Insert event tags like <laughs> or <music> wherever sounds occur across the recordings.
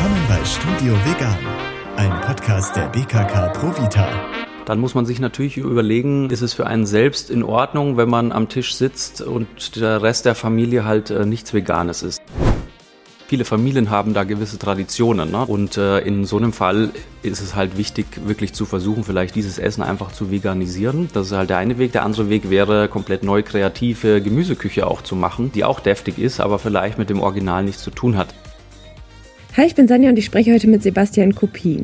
Willkommen bei Studio Vegan, ein Podcast der BKK Provita. Dann muss man sich natürlich überlegen, ist es für einen selbst in Ordnung, wenn man am Tisch sitzt und der Rest der Familie halt äh, nichts Veganes ist. Viele Familien haben da gewisse Traditionen. Ne? Und äh, in so einem Fall ist es halt wichtig, wirklich zu versuchen, vielleicht dieses Essen einfach zu veganisieren. Das ist halt der eine Weg. Der andere Weg wäre, komplett neu kreative Gemüseküche auch zu machen, die auch deftig ist, aber vielleicht mit dem Original nichts zu tun hat. Hi, ich bin Sanja und ich spreche heute mit Sebastian Kopin.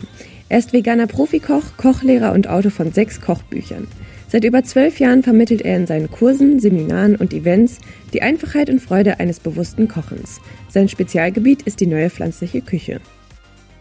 Er ist veganer Profikoch, Kochlehrer und Autor von sechs Kochbüchern. Seit über zwölf Jahren vermittelt er in seinen Kursen, Seminaren und Events die Einfachheit und Freude eines bewussten Kochens. Sein Spezialgebiet ist die neue pflanzliche Küche.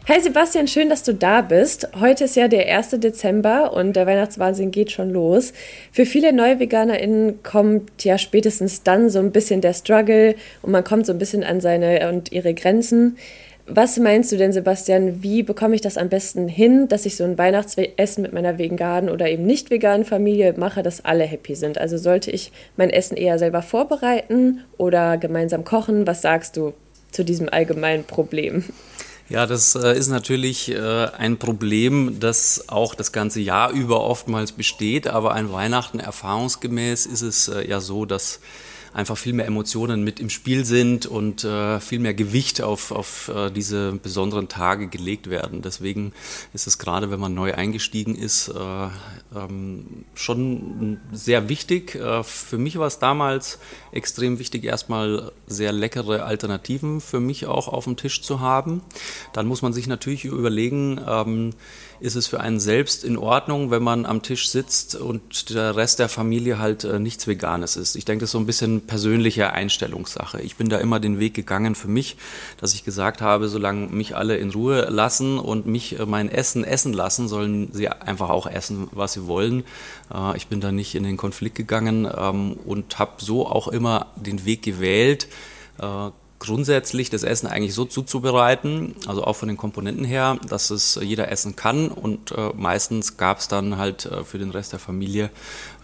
Hi Sebastian, schön, dass du da bist. Heute ist ja der 1. Dezember und der Weihnachtswahnsinn geht schon los. Für viele neue VeganerInnen kommt ja spätestens dann so ein bisschen der Struggle und man kommt so ein bisschen an seine und ihre Grenzen. Was meinst du denn, Sebastian, wie bekomme ich das am besten hin, dass ich so ein Weihnachtsessen mit meiner veganen oder eben nicht veganen Familie mache, dass alle happy sind? Also sollte ich mein Essen eher selber vorbereiten oder gemeinsam kochen? Was sagst du zu diesem allgemeinen Problem? Ja, das äh, ist natürlich äh, ein Problem, das auch das ganze Jahr über oftmals besteht, aber an Weihnachten erfahrungsgemäß ist es äh, ja so, dass einfach viel mehr Emotionen mit im Spiel sind und äh, viel mehr Gewicht auf, auf äh, diese besonderen Tage gelegt werden. Deswegen ist es gerade, wenn man neu eingestiegen ist, äh, ähm, schon sehr wichtig. Äh, für mich war es damals extrem wichtig, erstmal sehr leckere Alternativen für mich auch auf dem Tisch zu haben. Dann muss man sich natürlich überlegen, ähm, ist es für einen selbst in Ordnung, wenn man am Tisch sitzt und der Rest der Familie halt äh, nichts Veganes ist. Ich denke, das ist so ein bisschen persönliche Einstellungssache. Ich bin da immer den Weg gegangen für mich, dass ich gesagt habe, solange mich alle in Ruhe lassen und mich äh, mein Essen essen lassen, sollen sie einfach auch essen, was sie wollen. Äh, ich bin da nicht in den Konflikt gegangen ähm, und habe so auch immer den Weg gewählt, äh, grundsätzlich das Essen eigentlich so zuzubereiten, also auch von den Komponenten her, dass es jeder essen kann und äh, meistens gab es dann halt äh, für den Rest der Familie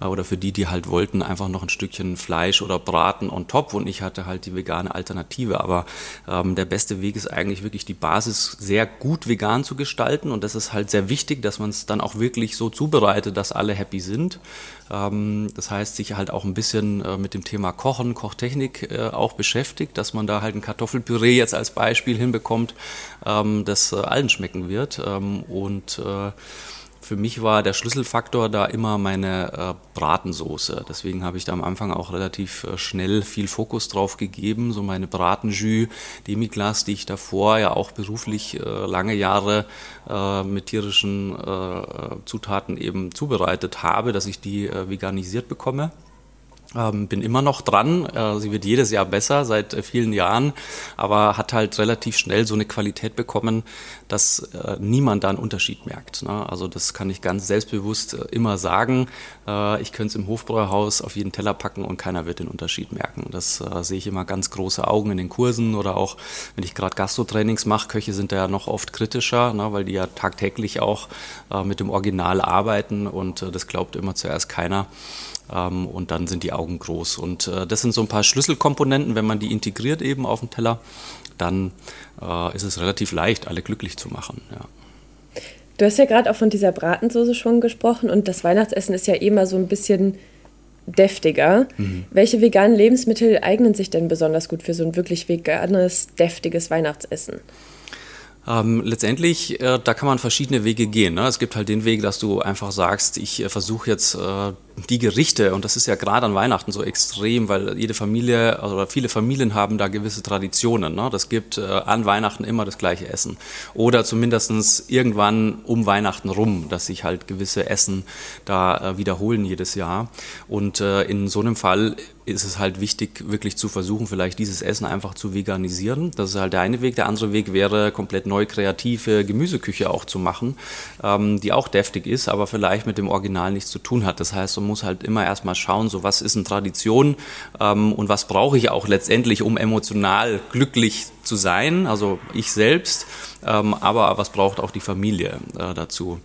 äh, oder für die, die halt wollten, einfach noch ein Stückchen Fleisch oder Braten on top und ich hatte halt die vegane Alternative. Aber ähm, der beste Weg ist eigentlich wirklich die Basis sehr gut vegan zu gestalten und das ist halt sehr wichtig, dass man es dann auch wirklich so zubereitet, dass alle happy sind. Ähm, das heißt, sich halt auch ein bisschen äh, mit dem Thema Kochen, Kochtechnik äh, auch beschäftigt, dass man da halt ein Kartoffelpüree jetzt als Beispiel hinbekommt, ähm, das äh, allen schmecken wird. Ähm, und für mich war der Schlüsselfaktor da immer meine äh, Bratensoße. Deswegen habe ich da am Anfang auch relativ äh, schnell viel Fokus drauf gegeben. So meine Bratenjus Demiglas, die ich davor ja auch beruflich äh, lange Jahre äh, mit tierischen äh, Zutaten eben zubereitet habe, dass ich die äh, veganisiert bekomme. Ähm, bin immer noch dran. Äh, sie wird jedes Jahr besser seit äh, vielen Jahren, aber hat halt relativ schnell so eine Qualität bekommen, dass äh, niemand da einen Unterschied merkt. Ne? Also das kann ich ganz selbstbewusst äh, immer sagen. Äh, ich könnte es im Hofbräuhaus auf jeden Teller packen und keiner wird den Unterschied merken. Das äh, sehe ich immer ganz große Augen in den Kursen oder auch, wenn ich gerade Gastrotrainings mache. Köche sind da ja noch oft kritischer, ne? weil die ja tagtäglich auch mit dem Original arbeiten und das glaubt immer zuerst keiner. Ähm, und dann sind die Augen groß. Und äh, das sind so ein paar Schlüsselkomponenten, wenn man die integriert eben auf dem Teller, dann äh, ist es relativ leicht, alle glücklich zu machen. Ja. Du hast ja gerade auch von dieser Bratensoße schon gesprochen und das Weihnachtsessen ist ja immer so ein bisschen deftiger. Mhm. Welche veganen Lebensmittel eignen sich denn besonders gut für so ein wirklich veganes, deftiges Weihnachtsessen? Ähm, letztendlich, äh, da kann man verschiedene Wege gehen. Ne? Es gibt halt den Weg, dass du einfach sagst, ich äh, versuche jetzt äh, die Gerichte, und das ist ja gerade an Weihnachten so extrem, weil jede Familie oder viele Familien haben da gewisse Traditionen. Ne? Das gibt äh, an Weihnachten immer das gleiche Essen. Oder zumindestens irgendwann um Weihnachten rum, dass sich halt gewisse Essen da äh, wiederholen jedes Jahr. Und äh, in so einem Fall ist es halt wichtig, wirklich zu versuchen, vielleicht dieses Essen einfach zu veganisieren. Das ist halt der eine Weg. Der andere Weg wäre, komplett neu kreative Gemüseküche auch zu machen, ähm, die auch deftig ist, aber vielleicht mit dem Original nichts zu tun hat. Das heißt, man muss halt immer erstmal schauen, so was ist eine Tradition ähm, und was brauche ich auch letztendlich, um emotional glücklich zu sein, also ich selbst, ähm, aber was braucht auch die Familie äh, dazu.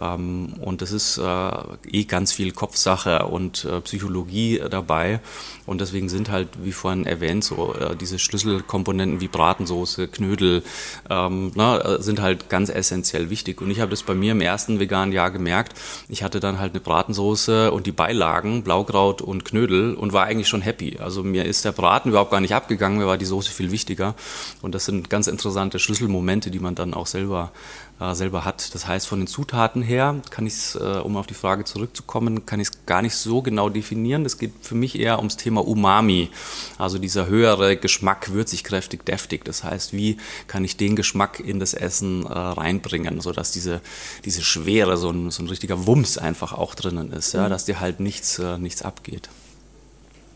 Ähm, und das ist äh, eh ganz viel Kopfsache und äh, Psychologie dabei. Und deswegen sind halt, wie vorhin erwähnt, so äh, diese Schlüsselkomponenten wie Bratensoße, Knödel, ähm, na, äh, sind halt ganz essentiell wichtig. Und ich habe das bei mir im ersten veganen Jahr gemerkt. Ich hatte dann halt eine Bratensoße und die Beilagen, Blaukraut und Knödel und war eigentlich schon happy. Also mir ist der Braten überhaupt gar nicht abgegangen, mir war die Soße viel wichtiger. Und das sind ganz interessante Schlüsselmomente, die man dann auch selber, äh, selber hat. Das heißt, von den Zutaten her kann ich es, äh, um auf die Frage zurückzukommen, kann ich es gar nicht so genau definieren. Das geht für mich eher ums Thema Umami, also dieser höhere Geschmack, würzig, kräftig, deftig. Das heißt, wie kann ich den Geschmack in das Essen äh, reinbringen, sodass diese, diese Schwere, so ein, so ein richtiger Wumms einfach auch drinnen ist, ja, mhm. dass dir halt nichts, äh, nichts abgeht.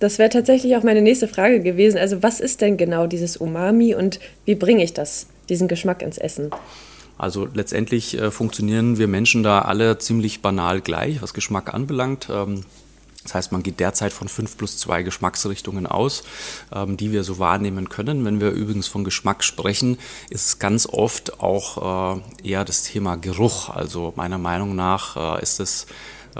Das wäre tatsächlich auch meine nächste Frage gewesen. Also was ist denn genau dieses Umami und wie bringe ich das, diesen Geschmack ins Essen? Also letztendlich äh, funktionieren wir Menschen da alle ziemlich banal gleich, was Geschmack anbelangt. Ähm, das heißt, man geht derzeit von fünf plus zwei Geschmacksrichtungen aus, ähm, die wir so wahrnehmen können. Wenn wir übrigens von Geschmack sprechen, ist es ganz oft auch äh, eher das Thema Geruch. Also meiner Meinung nach äh, ist es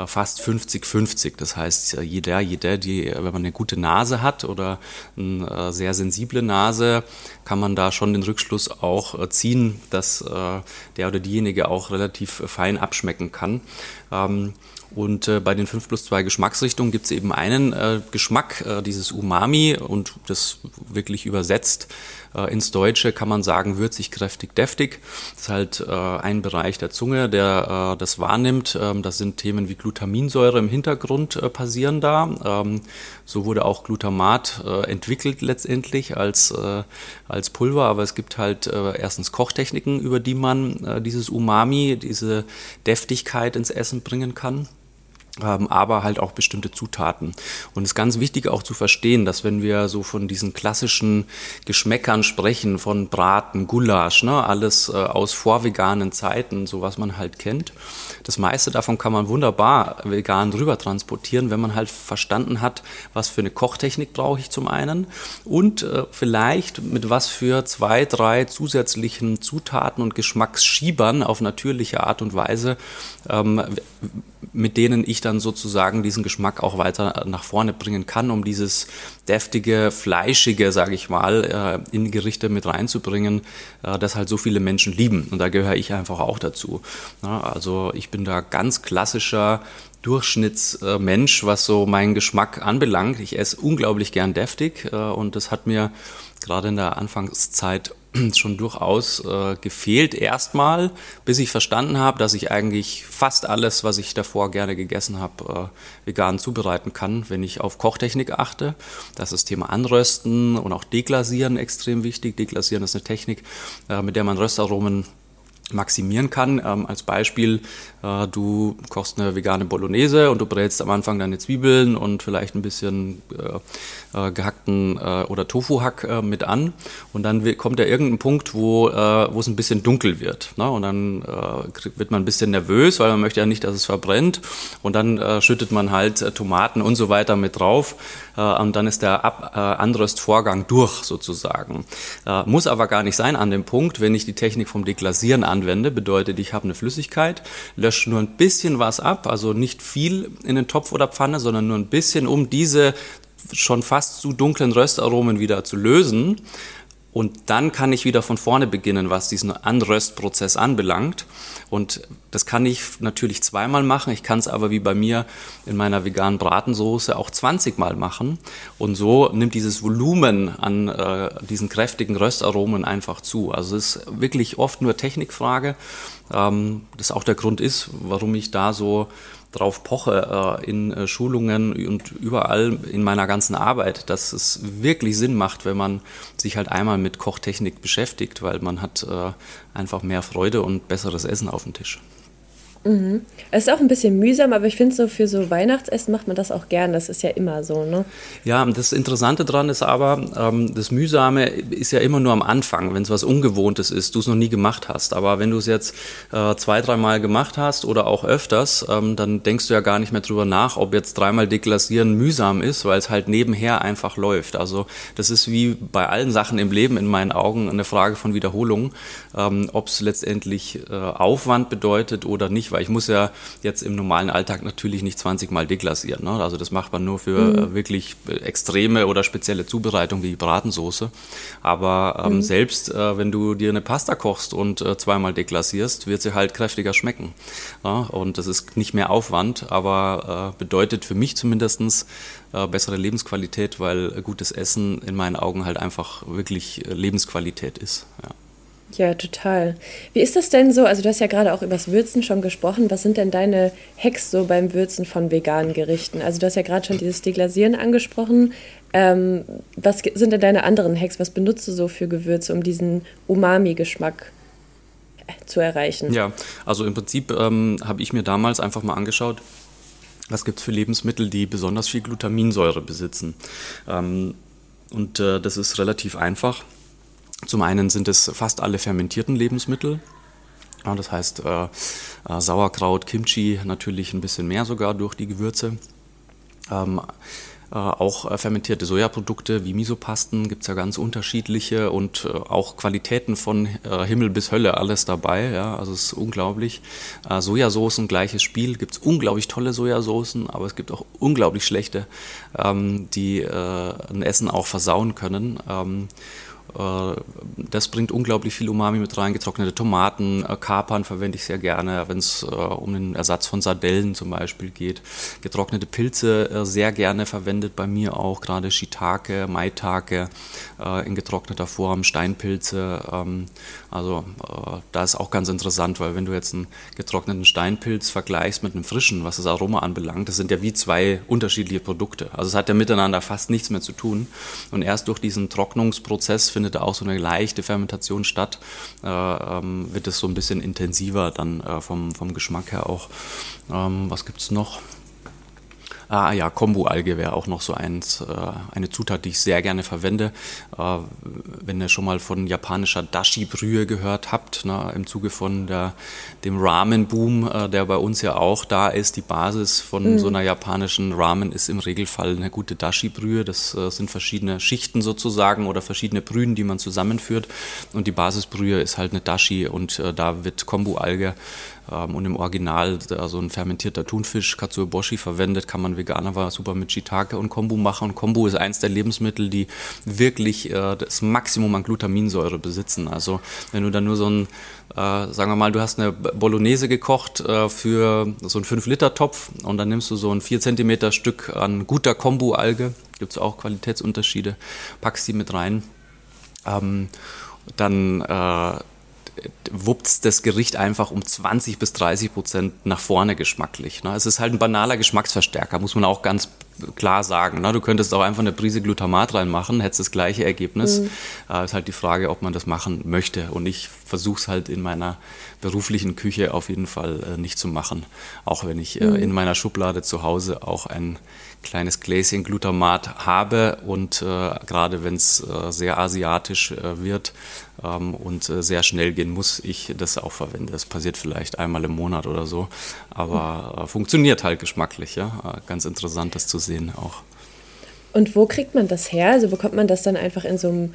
fast 50-50. Das heißt, jeder, jeder, die, wenn man eine gute Nase hat oder eine äh, sehr sensible Nase, kann man da schon den Rückschluss auch äh, ziehen, dass der oder diejenige auch relativ fein abschmecken kann. Und äh, bei den 5 plus 2 Geschmacksrichtungen gibt es eben einen äh, Geschmack, äh, dieses Umami, und das wirklich übersetzt äh, ins Deutsche kann man sagen würzig, kräftig, deftig. Das ist halt äh, ein Bereich der Zunge, der äh, das wahrnimmt. Ähm, das sind Themen wie Glutaminsäure im Hintergrund passieren da. Ähm, so wurde auch Glutamat entwickelt letztendlich als, als Pulver, aber es gibt halt erstens Kochtechniken, über die man dieses Umami, diese Deftigkeit ins Essen bringen kann aber halt auch bestimmte Zutaten. Und es ist ganz wichtig auch zu verstehen, dass wenn wir so von diesen klassischen Geschmäckern sprechen, von Braten, Gulasch, ne, alles äh, aus vorveganen Zeiten, so was man halt kennt, das meiste davon kann man wunderbar vegan rüber transportieren, wenn man halt verstanden hat, was für eine Kochtechnik brauche ich zum einen und äh, vielleicht mit was für zwei, drei zusätzlichen Zutaten und Geschmacksschiebern auf natürliche Art und Weise ähm, mit denen ich dann sozusagen diesen Geschmack auch weiter nach vorne bringen kann, um dieses deftige, fleischige, sage ich mal, äh, in Gerichte mit reinzubringen, äh, das halt so viele Menschen lieben. Und da gehöre ich einfach auch dazu. Also ich bin da ganz klassischer Durchschnittsmensch, was so meinen Geschmack anbelangt. Ich esse unglaublich gern deftig äh, und das hat mir gerade in der Anfangszeit <clears throat> schon durchaus äh, gefehlt. Erstmal, bis ich verstanden habe, dass ich eigentlich fast alles, was ich davor gerne gegessen habe, äh, vegan zubereiten kann, wenn ich auf Kochtechnik achte. Das ist das Thema Anrösten und auch Deglasieren extrem wichtig. Deglasieren ist eine Technik, äh, mit der man Röstaromen maximieren kann. Ähm, als Beispiel, äh, du kochst eine vegane Bolognese und du brätst am Anfang deine Zwiebeln und vielleicht ein bisschen äh, äh, gehackten äh, oder Tofu-Hack äh, mit an und dann kommt ja irgendein Punkt, wo, äh, wo es ein bisschen dunkel wird. Ne? Und dann wird man ein bisschen nervös, weil man möchte ja nicht, dass es verbrennt und dann schüttet man halt Tomaten und so weiter mit drauf und dann ist der Ab Anröstvorgang durch sozusagen. muss aber gar nicht sein an dem Punkt, wenn ich die Technik vom Deglasieren anwende, bedeutet, ich habe eine Flüssigkeit, lösche nur ein bisschen was ab, also nicht viel in den Topf oder Pfanne, sondern nur ein bisschen, um diese schon fast zu dunklen Röstaromen wieder zu lösen. Und dann kann ich wieder von vorne beginnen, was diesen Anröstprozess anbelangt. Und das kann ich natürlich zweimal machen. Ich kann es aber wie bei mir in meiner veganen Bratensoße auch 20 Mal machen. Und so nimmt dieses Volumen an äh, diesen kräftigen Röstaromen einfach zu. Also es ist wirklich oft nur Technikfrage. Ähm, das auch der Grund ist, warum ich da so drauf poche äh, in äh, Schulungen und überall in meiner ganzen Arbeit, dass es wirklich Sinn macht, wenn man sich halt einmal mit Kochtechnik beschäftigt, weil man hat äh, einfach mehr Freude und besseres Essen auf dem Tisch. Mhm. Es ist auch ein bisschen mühsam, aber ich finde so für so Weihnachtsessen macht man das auch gern. Das ist ja immer so, ne? Ja, das Interessante daran ist aber, ähm, das Mühsame ist ja immer nur am Anfang, wenn es was Ungewohntes ist, du es noch nie gemacht hast. Aber wenn du es jetzt äh, zwei, dreimal gemacht hast oder auch öfters, ähm, dann denkst du ja gar nicht mehr drüber nach, ob jetzt dreimal deklassieren mühsam ist, weil es halt nebenher einfach läuft. Also das ist wie bei allen Sachen im Leben in meinen Augen eine Frage von Wiederholung, ähm, ob es letztendlich äh, Aufwand bedeutet oder nicht weil ich muss ja jetzt im normalen Alltag natürlich nicht 20 Mal deklassieren. Ne? Also das macht man nur für mhm. Äh, wirklich äh, extreme oder spezielle Zubereitungen wie Bratensoße. Aber ähm, mhm. selbst äh, wenn du dir eine Pasta kochst und äh, zweimal deklassierst, wird sie halt kräftiger schmecken. Ja? Und das ist nicht mehr Aufwand, aber äh, bedeutet für mich zumindestens äh, bessere Lebensqualität, weil gutes Essen in meinen Augen halt einfach wirklich Lebensqualität ist. Ja. Ja, total. Wie ist das denn so? Also du hast ja gerade auch über das Würzen schon gesprochen. Was sind denn deine Hacks so beim Würzen von veganen Gerichten? Also du hast ja gerade schon dieses Deglasieren angesprochen. Ähm, was sind denn deine anderen Hacks? Was benutzt du so für Gewürze, um diesen Umami-Geschmack äh, zu erreichen? Ja, also im Prinzip ähm, habe ich mir damals einfach mal angeschaut, was gibt es für Lebensmittel, die besonders viel Glutaminsäure besitzen. Ähm, und äh, das ist relativ einfach zum einen sind es fast alle fermentierten Lebensmittel. Ja, das heißt äh, äh, Sauerkraut, Kimchi natürlich ein bisschen mehr sogar durch die Gewürze. Ähm, äh, auch äh, fermentierte Sojaprodukte wie Misopasten gibt es ja ganz unterschiedliche und äh, auch Qualitäten von äh, Himmel bis Hölle alles dabei. Ja, also es ist unglaublich. Sojasoßen, gleiches Spiel, gibt es unglaublich tolle Sojasoßen, aber es gibt auch unglaublich schlechte, ähm, die ein Essen auch versauen können. Ähm, äh, das bringt unglaublich viel Umami mit rein. Getrocknete Tomaten, äh, Kapern verwende ich sehr gerne, wenn es äh, um den Ersatz von Sardellen zum Beispiel geht. Getrocknete Pilze sehr gerne verwendet bei mir auch, gerade Shiitake, Maitake in getrockneter Form, Steinpilze. Also da ist auch ganz interessant, weil wenn du jetzt einen getrockneten Steinpilz vergleichst mit einem frischen, was das Aroma anbelangt, das sind ja wie zwei unterschiedliche Produkte. Also es hat ja miteinander fast nichts mehr zu tun. Und erst durch diesen Trocknungsprozess findet findet da auch so eine leichte Fermentation statt, äh, ähm, wird es so ein bisschen intensiver dann äh, vom, vom Geschmack her auch. Ähm, was gibt es noch? Ah ja, Kombu-Alge wäre auch noch so eins, äh, eine Zutat, die ich sehr gerne verwende. Äh, wenn ihr schon mal von japanischer Dashi-Brühe gehört habt, ne, im Zuge von der, dem Ramen-Boom, äh, der bei uns ja auch da ist, die Basis von mhm. so einer japanischen Ramen ist im Regelfall eine gute Dashi-Brühe. Das äh, sind verschiedene Schichten sozusagen oder verschiedene Brühen, die man zusammenführt. Und die Basisbrühe ist halt eine Dashi und äh, da wird Kombu-Alge und im Original also ein fermentierter Thunfisch, Katsuoboshi verwendet, kann man vegan aber super mit Shiitake und Kombu machen. Und Kombu ist eins der Lebensmittel, die wirklich äh, das Maximum an Glutaminsäure besitzen. Also wenn du dann nur so ein äh, sagen wir mal, du hast eine Bolognese gekocht äh, für so einen 5-Liter-Topf und dann nimmst du so ein 4 cm Stück an guter Kombu-Alge, gibt es auch Qualitätsunterschiede, packst die mit rein. Ähm, dann äh, wuppt das Gericht einfach um 20 bis 30 Prozent nach vorne geschmacklich. Ne? Es ist halt ein banaler Geschmacksverstärker, muss man auch ganz klar sagen. Ne? Du könntest auch einfach eine Prise Glutamat reinmachen, hättest das gleiche Ergebnis. Mhm. Äh, ist halt die Frage, ob man das machen möchte. Und ich versuche es halt in meiner beruflichen Küche auf jeden Fall äh, nicht zu machen. Auch wenn ich äh, mhm. in meiner Schublade zu Hause auch ein kleines Gläschen Glutamat habe und äh, gerade wenn es sehr asiatisch wird ähm, und sehr schnell gehen muss, ich das auch verwende. Das passiert vielleicht einmal im Monat oder so, aber äh, funktioniert halt geschmacklich. Ja? Ganz interessant, das zu sehen auch. Und wo kriegt man das her? Also bekommt man das dann einfach in so einem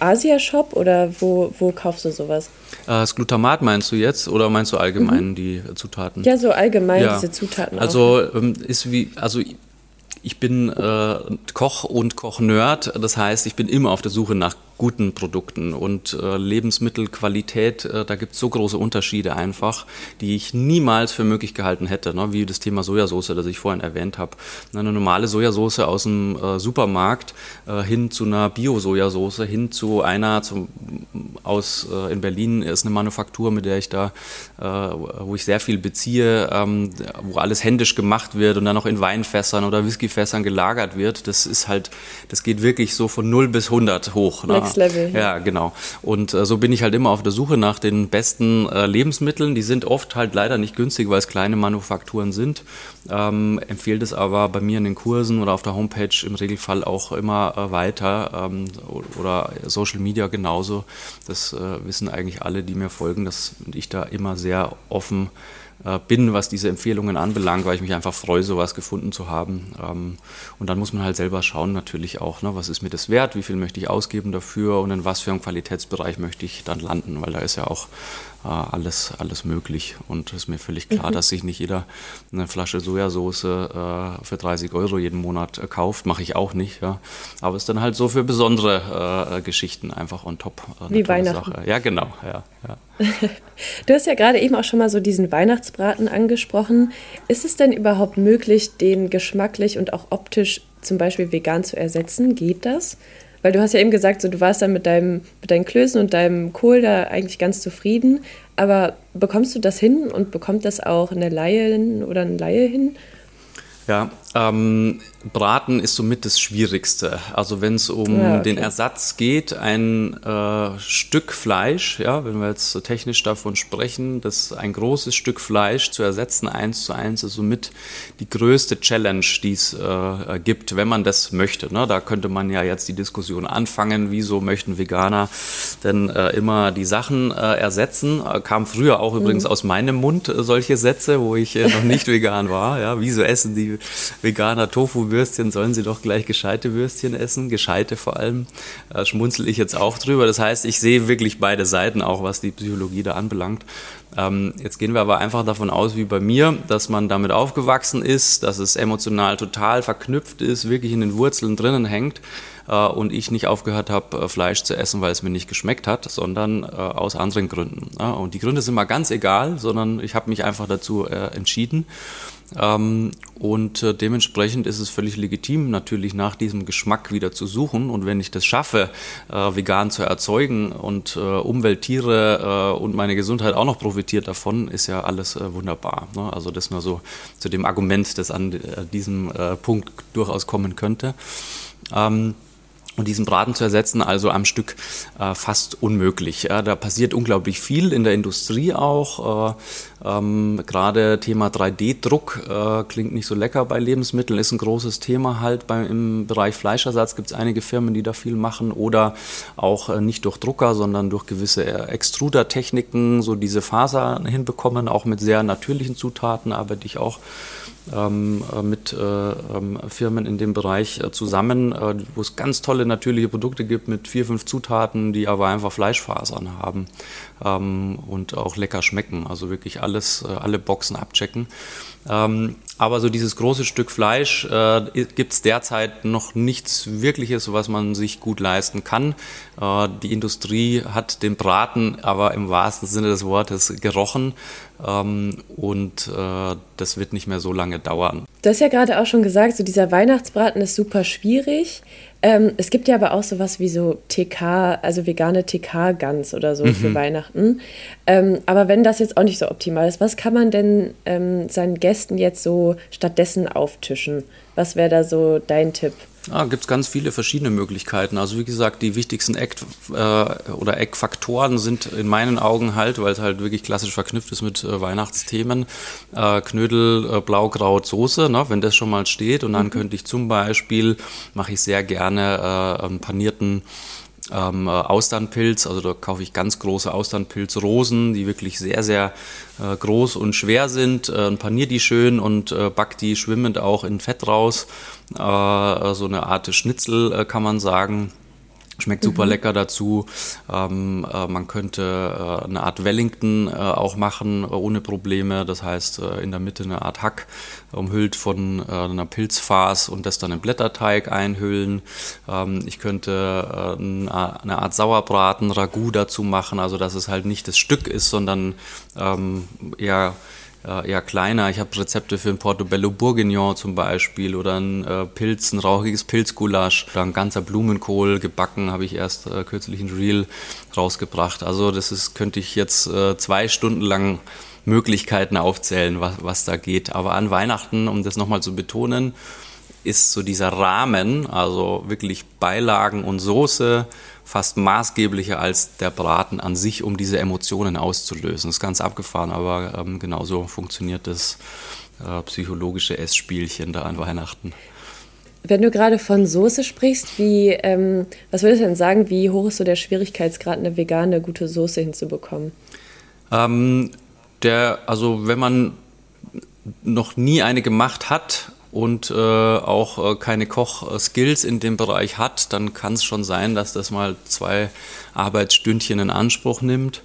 Asia-Shop oder wo, wo kaufst du sowas? Das Glutamat meinst du jetzt oder meinst du allgemein mhm. die Zutaten? Ja, so allgemein ja. diese Zutaten. Also auch. Ähm, ist wie, also ich bin äh, Koch und Kochnerd, das heißt, ich bin immer auf der Suche nach guten Produkten und äh, Lebensmittelqualität, äh, da gibt es so große Unterschiede einfach, die ich niemals für möglich gehalten hätte, ne? wie das Thema Sojasauce, das ich vorhin erwähnt habe. Eine normale Sojasauce aus dem äh, Supermarkt äh, hin zu einer Bio-Sojasauce, hin zu einer zum, aus äh, in Berlin ist eine Manufaktur, mit der ich da, äh, wo ich sehr viel beziehe, ähm, wo alles händisch gemacht wird und dann noch in Weinfässern oder Whiskyfässern gelagert wird. Das ist halt, das geht wirklich so von 0 bis 100 hoch. Ne? Next Level. Ja, genau. Und äh, so bin ich halt immer auf der Suche nach den besten äh, Lebensmitteln. Die sind oft halt leider nicht günstig, weil es kleine Manufakturen sind. Ähm, empfehle es aber bei mir in den Kursen oder auf der Homepage im Regelfall auch immer äh, weiter ähm, oder Social Media genauso. Das äh, wissen eigentlich alle, die mir folgen, dass ich da immer sehr offen äh, bin, was diese Empfehlungen anbelangt, weil ich mich einfach freue, sowas gefunden zu haben. Ähm, und dann muss man halt selber schauen natürlich auch, ne, was ist mir das wert, wie viel möchte ich ausgeben dafür und in was für einem Qualitätsbereich möchte ich dann landen, weil da ist ja auch äh, alles, alles möglich. Und es ist mir völlig klar, mhm. dass sich nicht jeder eine Flasche Sojasauce äh, für 30 Euro jeden Monat äh, kauft. Mache ich auch nicht. Ja. Aber es ist dann halt so für besondere äh, Geschichten einfach on top. Äh, Wie Weihnachten. Sache. Ja, genau. Ja, ja. <laughs> du hast ja gerade eben auch schon mal so diesen Weihnachtsbraten angesprochen. Ist es denn überhaupt möglich, den geschmacklich und auch optisch zum Beispiel vegan zu ersetzen? Geht das? Weil du hast ja eben gesagt, so, du warst dann mit, deinem, mit deinen Klößen und deinem Kohl da eigentlich ganz zufrieden. Aber bekommst du das hin und bekommt das auch eine Laie oder ein Laie hin? Ja, ähm, Braten ist somit das Schwierigste. Also wenn es um ja, okay. den Ersatz geht, ein äh, Stück Fleisch, ja, wenn wir jetzt so technisch davon sprechen, dass ein großes Stück Fleisch zu ersetzen, eins zu eins, ist somit die größte Challenge, die es äh, gibt, wenn man das möchte. Ne? Da könnte man ja jetzt die Diskussion anfangen, wieso möchten Veganer denn äh, immer die Sachen äh, ersetzen? Äh, kam früher auch mhm. übrigens aus meinem Mund äh, solche Sätze, wo ich noch nicht <laughs> vegan war. Ja? Wieso essen die Veganer Tofu-Würstchen, sollen sie doch gleich gescheite Würstchen essen, gescheite vor allem. Da schmunzel ich jetzt auch drüber. Das heißt, ich sehe wirklich beide Seiten, auch was die Psychologie da anbelangt. Ähm, jetzt gehen wir aber einfach davon aus, wie bei mir, dass man damit aufgewachsen ist, dass es emotional total verknüpft ist, wirklich in den Wurzeln drinnen hängt äh, und ich nicht aufgehört habe, äh, Fleisch zu essen, weil es mir nicht geschmeckt hat, sondern äh, aus anderen Gründen. Ja? Und die Gründe sind mal ganz egal, sondern ich habe mich einfach dazu äh, entschieden. Ähm, und äh, dementsprechend ist es völlig legitim, natürlich nach diesem Geschmack wieder zu suchen. Und wenn ich das schaffe, äh, vegan zu erzeugen und äh, Umwelt, Tiere äh, und meine Gesundheit auch noch profitiert davon, ist ja alles äh, wunderbar. Ne? Also das nur so zu dem Argument, das an diesem Punkt durchaus kommen könnte. Ähm, und diesen Braten zu ersetzen, also am Stück äh, fast unmöglich. Ja, da passiert unglaublich viel in der Industrie auch. Äh, ähm, Gerade Thema 3D-Druck äh, klingt nicht so lecker bei Lebensmitteln, ist ein großes Thema halt. Beim, Im Bereich Fleischersatz gibt es einige Firmen, die da viel machen oder auch äh, nicht durch Drucker, sondern durch gewisse äh, Extruder-Techniken so diese Faser hinbekommen, auch mit sehr natürlichen Zutaten arbeite ich auch mit äh, ähm, Firmen in dem Bereich äh, zusammen, äh, wo es ganz tolle natürliche Produkte gibt mit vier, fünf Zutaten, die aber einfach Fleischfasern haben ähm, und auch lecker schmecken. Also wirklich alles, äh, alle Boxen abchecken. Ähm, aber so dieses große Stück Fleisch äh, gibt es derzeit noch nichts Wirkliches, was man sich gut leisten kann. Äh, die Industrie hat den Braten aber im wahrsten Sinne des Wortes gerochen ähm, und äh, das wird nicht mehr so lange dauern. Du hast ja gerade auch schon gesagt, so dieser Weihnachtsbraten ist super schwierig. Ähm, es gibt ja aber auch sowas wie so TK, also vegane TK-Gans oder so mhm. für Weihnachten. Ähm, aber wenn das jetzt auch nicht so optimal ist, was kann man denn ähm, seinen Gästen jetzt so stattdessen auftischen? Was wäre da so dein Tipp? Ah, gibt es ganz viele verschiedene Möglichkeiten. Also wie gesagt, die wichtigsten Eck äh, oder Eckfaktoren sind in meinen Augen halt, weil es halt wirklich klassisch verknüpft ist mit äh, Weihnachtsthemen, äh, Knödel, äh, Blaukraut, Soße, ne, wenn das schon mal steht. Und dann mhm. könnte ich zum Beispiel, mache ich sehr gerne äh, einen panierten ähm, äh, Austernpilz, also da kaufe ich ganz große Austernpilzrosen, die wirklich sehr, sehr äh, groß und schwer sind, äh, paniere die schön und äh, back die schwimmend auch in Fett raus. Äh, so eine Art Schnitzel äh, kann man sagen. Schmeckt super mhm. lecker dazu. Ähm, äh, man könnte äh, eine Art Wellington äh, auch machen, äh, ohne Probleme. Das heißt, äh, in der Mitte eine Art Hack, umhüllt von äh, einer Pilzfarce und das dann in Blätterteig einhüllen. Ähm, ich könnte eine Art Sauerbraten, Ragout dazu machen, also dass es halt nicht das Stück ist, sondern ähm, eher äh, eher kleiner. Ich habe Rezepte für ein Portobello Bourguignon zum Beispiel oder ein äh, Pilz, ein rauchiges Pilzgulasch oder ein ganzer Blumenkohl gebacken, habe ich erst äh, kürzlich ein Reel rausgebracht. Also das ist, könnte ich jetzt äh, zwei Stunden lang Möglichkeiten aufzählen, was, was da geht. Aber an Weihnachten, um das nochmal zu betonen, ist so dieser Rahmen, also wirklich Beilagen und Soße, fast maßgeblicher als der Braten an sich, um diese Emotionen auszulösen. Das ist ganz abgefahren, aber ähm, genauso funktioniert das äh, psychologische Essspielchen da an Weihnachten. Wenn du gerade von Soße sprichst, wie, ähm, was würdest du denn sagen, wie hoch ist so der Schwierigkeitsgrad, eine vegane gute Soße hinzubekommen? Ähm, der, also wenn man noch nie eine gemacht hat und äh, auch äh, keine Kochskills in dem Bereich hat, dann kann es schon sein, dass das mal zwei Arbeitsstündchen in Anspruch nimmt.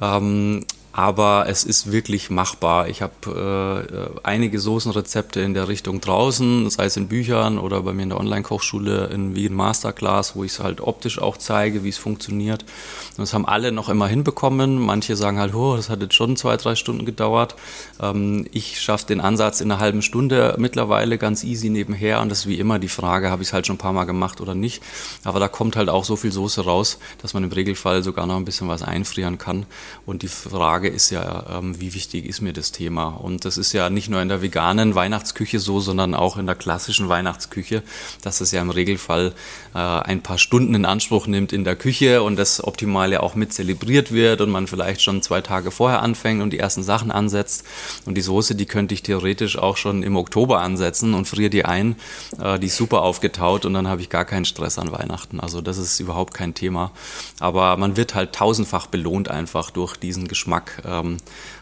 Ähm, aber es ist wirklich machbar. Ich habe äh, einige Soßenrezepte in der Richtung draußen, sei es in Büchern oder bei mir in der Online-Kochschule in Wien Masterclass, wo ich es halt optisch auch zeige, wie es funktioniert. Und das haben alle noch immer hinbekommen. Manche sagen halt, oh, das hat jetzt schon zwei, drei Stunden gedauert. Ähm, ich schaffe den Ansatz in einer halben Stunde mittlerweile ganz easy nebenher und das ist wie immer die Frage, habe ich es halt schon ein paar Mal gemacht oder nicht. Aber da kommt halt auch so viel Soße raus, dass man im Regelfall sogar noch ein bisschen was einfrieren kann. Und die Frage Frage ist ja, ähm, wie wichtig ist mir das Thema? Und das ist ja nicht nur in der veganen Weihnachtsküche so, sondern auch in der klassischen Weihnachtsküche, dass es ja im Regelfall äh, ein paar Stunden in Anspruch nimmt in der Küche und das optimal ja auch mit zelebriert wird und man vielleicht schon zwei Tage vorher anfängt und die ersten Sachen ansetzt. Und die Soße, die könnte ich theoretisch auch schon im Oktober ansetzen und friere die ein. Äh, die ist super aufgetaut und dann habe ich gar keinen Stress an Weihnachten. Also das ist überhaupt kein Thema. Aber man wird halt tausendfach belohnt einfach durch diesen Geschmack ähm,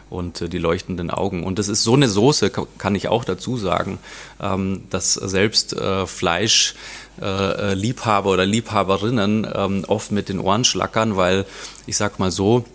und äh, die leuchtenden Augen. Und das ist so eine Soße, kann ich auch dazu sagen, ähm, dass selbst äh, Fleischliebhaber äh, oder Liebhaberinnen ähm, oft mit den Ohren schlackern, weil ich sag mal so,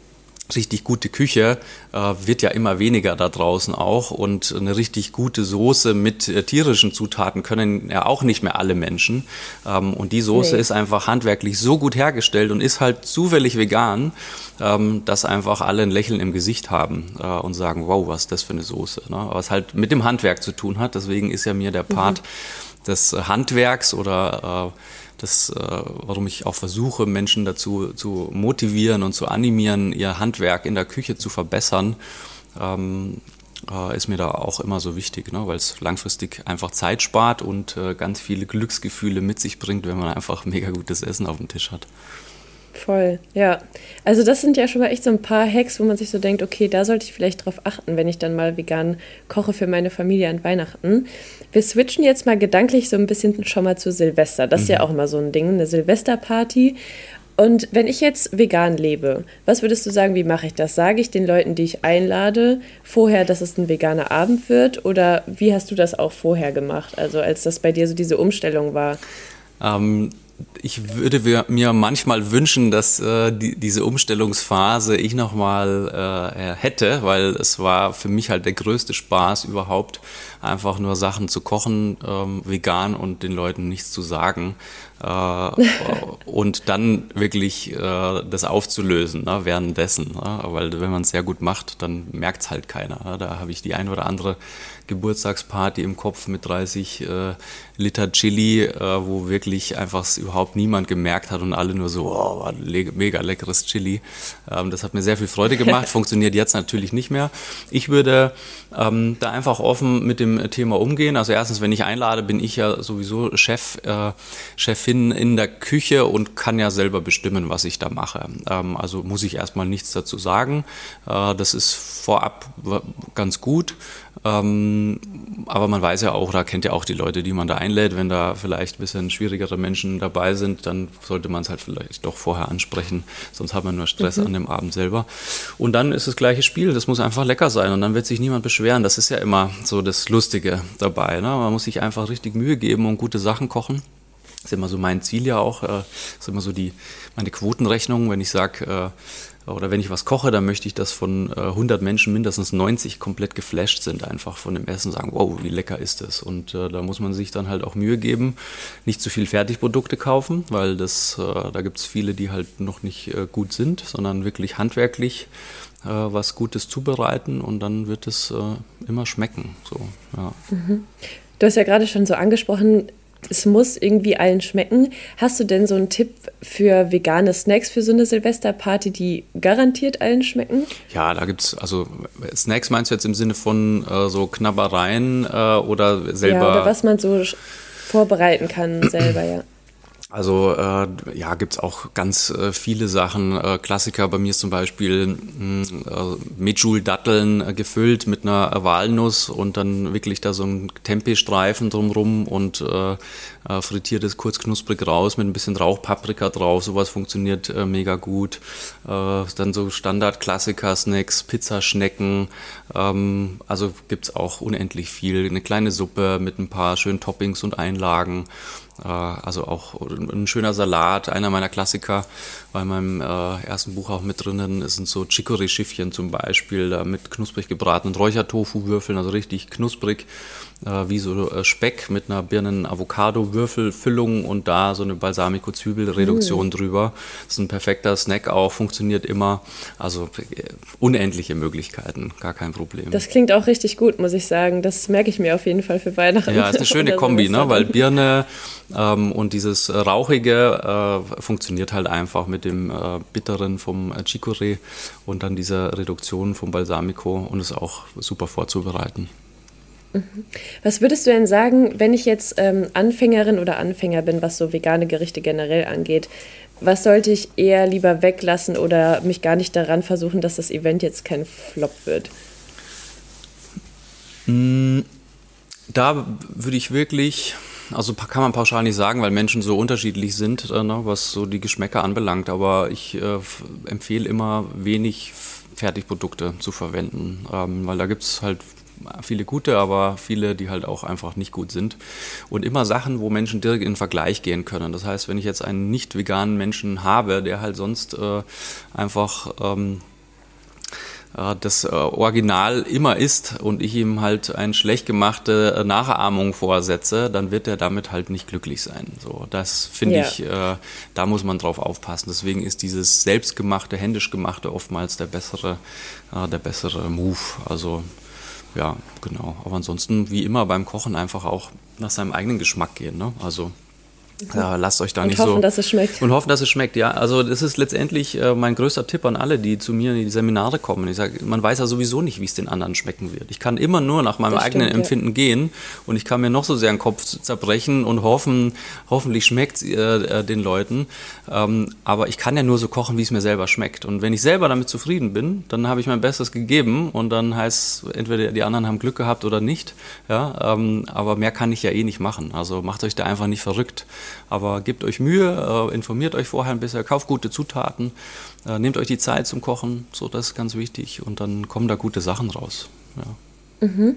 richtig gute Küche äh, wird ja immer weniger da draußen auch und eine richtig gute Soße mit äh, tierischen Zutaten können ja auch nicht mehr alle Menschen ähm, und die Soße nee. ist einfach handwerklich so gut hergestellt und ist halt zufällig vegan, ähm, dass einfach alle ein Lächeln im Gesicht haben äh, und sagen, wow, was ist das für eine Soße, ne? was halt mit dem Handwerk zu tun hat, deswegen ist ja mir der Part mhm. des Handwerks oder äh, das, äh, warum ich auch versuche, Menschen dazu zu motivieren und zu animieren, ihr Handwerk in der Küche zu verbessern, ähm, äh, ist mir da auch immer so wichtig, ne? weil es langfristig einfach Zeit spart und äh, ganz viele Glücksgefühle mit sich bringt, wenn man einfach mega gutes Essen auf dem Tisch hat. Voll, ja. Also das sind ja schon mal echt so ein paar Hacks, wo man sich so denkt, okay, da sollte ich vielleicht drauf achten, wenn ich dann mal vegan koche für meine Familie an Weihnachten. Wir switchen jetzt mal gedanklich so ein bisschen schon mal zu Silvester. Das ist ja mhm. auch immer so ein Ding, eine Silvesterparty. Und wenn ich jetzt vegan lebe, was würdest du sagen, wie mache ich das? Sage ich den Leuten, die ich einlade, vorher, dass es ein veganer Abend wird? Oder wie hast du das auch vorher gemacht, also als das bei dir so diese Umstellung war? Ähm, ich würde mir manchmal wünschen, dass äh, die, diese Umstellungsphase ich nochmal äh, hätte, weil es war für mich halt der größte Spaß überhaupt, einfach nur Sachen zu kochen, ähm, vegan und den Leuten nichts zu sagen. Äh, <laughs> und dann wirklich äh, das aufzulösen ne, währenddessen. Ne, weil wenn man es sehr gut macht, dann merkt es halt keiner. Ne. Da habe ich die ein oder andere Geburtstagsparty im Kopf mit 30 äh, Liter Chili, äh, wo wirklich einfach überhaupt niemand gemerkt hat und alle nur so, oh, le mega leckeres Chili. Ähm, das hat mir sehr viel Freude gemacht, <laughs> funktioniert jetzt natürlich nicht mehr. Ich würde ähm, da einfach offen mit dem Thema umgehen. Also erstens, wenn ich einlade, bin ich ja sowieso Chef, äh, Chefin in der Küche und kann ja selber bestimmen, was ich da mache. Ähm, also muss ich erstmal nichts dazu sagen. Äh, das ist vorab ganz gut. Ähm, aber man weiß ja auch, da kennt ja auch die Leute, die man da einlädt. Wenn da vielleicht ein bisschen schwierigere Menschen dabei sind, dann sollte man es halt vielleicht doch vorher ansprechen. Sonst hat man nur Stress mhm. an dem Abend selber. Und dann ist das gleiche Spiel. Das muss einfach lecker sein und dann wird sich niemand beschweren. Das ist ja immer so das Lustige dabei. Ne? Man muss sich einfach richtig Mühe geben und gute Sachen kochen. Das ist immer so mein Ziel ja auch. Das ist immer so die, meine Quotenrechnung, wenn ich sage, äh, oder wenn ich was koche, dann möchte ich, dass von äh, 100 Menschen mindestens 90 komplett geflasht sind einfach von dem Essen, sagen, wow, wie lecker ist das. Und äh, da muss man sich dann halt auch Mühe geben, nicht zu viel Fertigprodukte kaufen, weil das, äh, da gibt es viele, die halt noch nicht äh, gut sind, sondern wirklich handwerklich äh, was Gutes zubereiten und dann wird es äh, immer schmecken. So, ja. Mhm. Du hast ja gerade schon so angesprochen, es muss irgendwie allen schmecken. Hast du denn so einen Tipp für vegane Snacks für so eine Silvesterparty, die garantiert allen schmecken? Ja, da gibt es, also Snacks meinst du jetzt im Sinne von äh, so Knabbereien äh, oder selber. Ja, oder was man so vorbereiten kann selber, ja. Also äh, ja, gibt's auch ganz äh, viele Sachen. Äh, Klassiker bei mir ist zum Beispiel mh, äh, Medjool-Datteln äh, gefüllt mit einer Walnuss und dann wirklich da so ein Tempeh-Streifen drumrum und äh, äh, frittiert es kurz knusprig raus mit ein bisschen Rauchpaprika drauf. Sowas funktioniert äh, mega gut. Äh, dann so Standard-Klassiker-Snacks, Pizzaschnecken. Ähm, also gibt's auch unendlich viel. Eine kleine Suppe mit ein paar schönen Toppings und Einlagen. Äh, also auch ein schöner Salat, einer meiner Klassiker bei meinem äh, ersten Buch auch mit drinnen sind so Chicorée-Schiffchen zum Beispiel, mit knusprig gebratenen Räuchertofu-Würfeln, also richtig knusprig, äh, wie so äh, Speck mit einer Birnen-Avocado-Würfelfüllung und da so eine Balsamico-Zwiebel-Reduktion mm. drüber. Das ist ein perfekter Snack auch, funktioniert immer. Also äh, unendliche Möglichkeiten, gar kein Problem. Das klingt auch richtig gut, muss ich sagen. Das merke ich mir auf jeden Fall für Weihnachten. Ja, ist eine <laughs> schöne Kombi, ne? weil Birne ähm, und dieses Rauchige äh, funktioniert halt einfach mit dem äh, Bitteren vom äh, Chicorée und dann dieser Reduktion vom Balsamico und ist auch super vorzubereiten. Was würdest du denn sagen, wenn ich jetzt ähm, Anfängerin oder Anfänger bin, was so vegane Gerichte generell angeht? Was sollte ich eher lieber weglassen oder mich gar nicht daran versuchen, dass das Event jetzt kein Flop wird? Mm, da würde ich wirklich also kann man pauschal nicht sagen, weil Menschen so unterschiedlich sind, äh, ne, was so die Geschmäcker anbelangt. Aber ich äh, empfehle immer wenig Fertigprodukte zu verwenden, ähm, weil da gibt es halt viele gute, aber viele, die halt auch einfach nicht gut sind. Und immer Sachen, wo Menschen direkt in den Vergleich gehen können. Das heißt, wenn ich jetzt einen nicht veganen Menschen habe, der halt sonst äh, einfach ähm, äh, das äh, Original immer ist und ich ihm halt eine schlecht gemachte äh, Nachahmung vorsetze, dann wird er damit halt nicht glücklich sein. So, das finde ja. ich, da muss man drauf aufpassen. Deswegen ist dieses selbstgemachte, händisch gemachte oftmals der bessere, der bessere Move. Also ja, genau. Aber ansonsten, wie immer beim Kochen, einfach auch nach seinem eigenen Geschmack gehen. Ne? Also ja, lasst euch da und nicht hoffen, so. dass es schmeckt. Und hoffen, dass es schmeckt, ja. Also das ist letztendlich äh, mein größter Tipp an alle, die zu mir in die Seminare kommen. Ich sage, man weiß ja sowieso nicht, wie es den anderen schmecken wird. Ich kann immer nur nach meinem das eigenen stimmt, Empfinden ja. gehen und ich kann mir noch so sehr den Kopf zerbrechen und hoffen, hoffentlich schmeckt es äh, äh, den Leuten. Ähm, aber ich kann ja nur so kochen, wie es mir selber schmeckt. Und wenn ich selber damit zufrieden bin, dann habe ich mein Bestes gegeben und dann heißt entweder die anderen haben Glück gehabt oder nicht. Ja, ähm, aber mehr kann ich ja eh nicht machen. Also macht euch da einfach nicht verrückt. Aber gebt euch Mühe, äh, informiert euch vorher ein bisschen, kauft gute Zutaten, äh, nehmt euch die Zeit zum Kochen, so das ist ganz wichtig und dann kommen da gute Sachen raus. Ja. Mhm.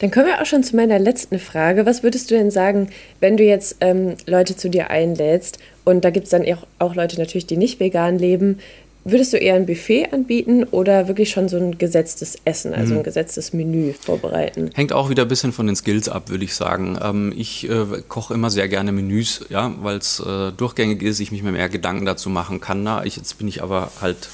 Dann kommen wir auch schon zu meiner letzten Frage. Was würdest du denn sagen, wenn du jetzt ähm, Leute zu dir einlädst und da gibt es dann auch, auch Leute natürlich, die nicht vegan leben, Würdest du eher ein Buffet anbieten oder wirklich schon so ein gesetztes Essen, also ein mhm. gesetztes Menü vorbereiten? Hängt auch wieder ein bisschen von den Skills ab, würde ich sagen. Ähm, ich äh, koche immer sehr gerne Menüs, ja, weil es äh, durchgängig ist, ich mich mir mehr Gedanken dazu machen kann. Na, ich, jetzt bin ich aber halt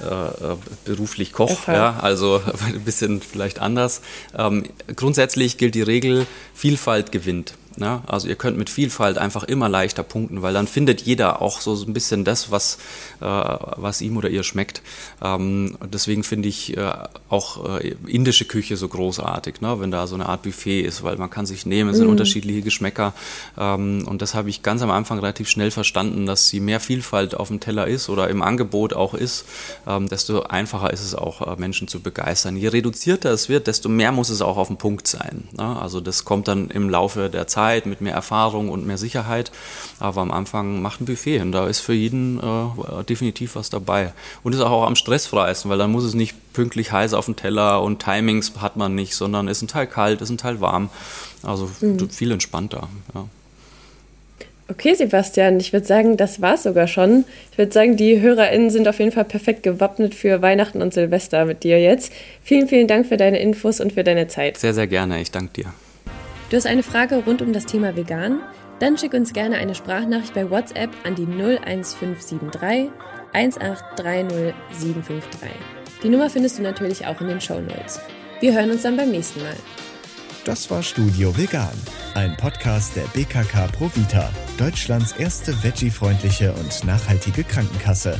äh, äh beruflich Koch, ja, also <laughs> ein bisschen vielleicht anders. Ähm, grundsätzlich gilt die Regel, Vielfalt gewinnt. Ja, also ihr könnt mit Vielfalt einfach immer leichter punkten, weil dann findet jeder auch so ein bisschen das, was, äh, was ihm oder ihr schmeckt. Ähm, deswegen finde ich äh, auch äh, indische Küche so großartig, ne? wenn da so eine Art Buffet ist, weil man kann sich nehmen, es sind mhm. unterschiedliche Geschmäcker. Ähm, und das habe ich ganz am Anfang relativ schnell verstanden, dass je mehr Vielfalt auf dem Teller ist oder im Angebot auch ist, ähm, desto einfacher ist es auch, äh, Menschen zu begeistern. Je reduzierter es wird, desto mehr muss es auch auf dem Punkt sein. Ne? Also das kommt dann im Laufe der Zeit Zeit, mit mehr Erfahrung und mehr Sicherheit. Aber am Anfang macht ein Buffet und da ist für jeden äh, definitiv was dabei. Und ist auch am stressfreisten, weil dann muss es nicht pünktlich heiß auf dem Teller und Timings hat man nicht, sondern ist ein Teil kalt, ist ein Teil warm. Also mhm. viel entspannter. Ja. Okay, Sebastian, ich würde sagen, das war es sogar schon. Ich würde sagen, die HörerInnen sind auf jeden Fall perfekt gewappnet für Weihnachten und Silvester mit dir jetzt. Vielen, vielen Dank für deine Infos und für deine Zeit. Sehr, sehr gerne. Ich danke dir. Du hast eine Frage rund um das Thema Vegan? Dann schick uns gerne eine Sprachnachricht bei WhatsApp an die 01573 1830753. Die Nummer findest du natürlich auch in den Show Notes. Wir hören uns dann beim nächsten Mal. Das war Studio Vegan, ein Podcast der BKK Provita, Deutschlands erste veggie-freundliche und nachhaltige Krankenkasse.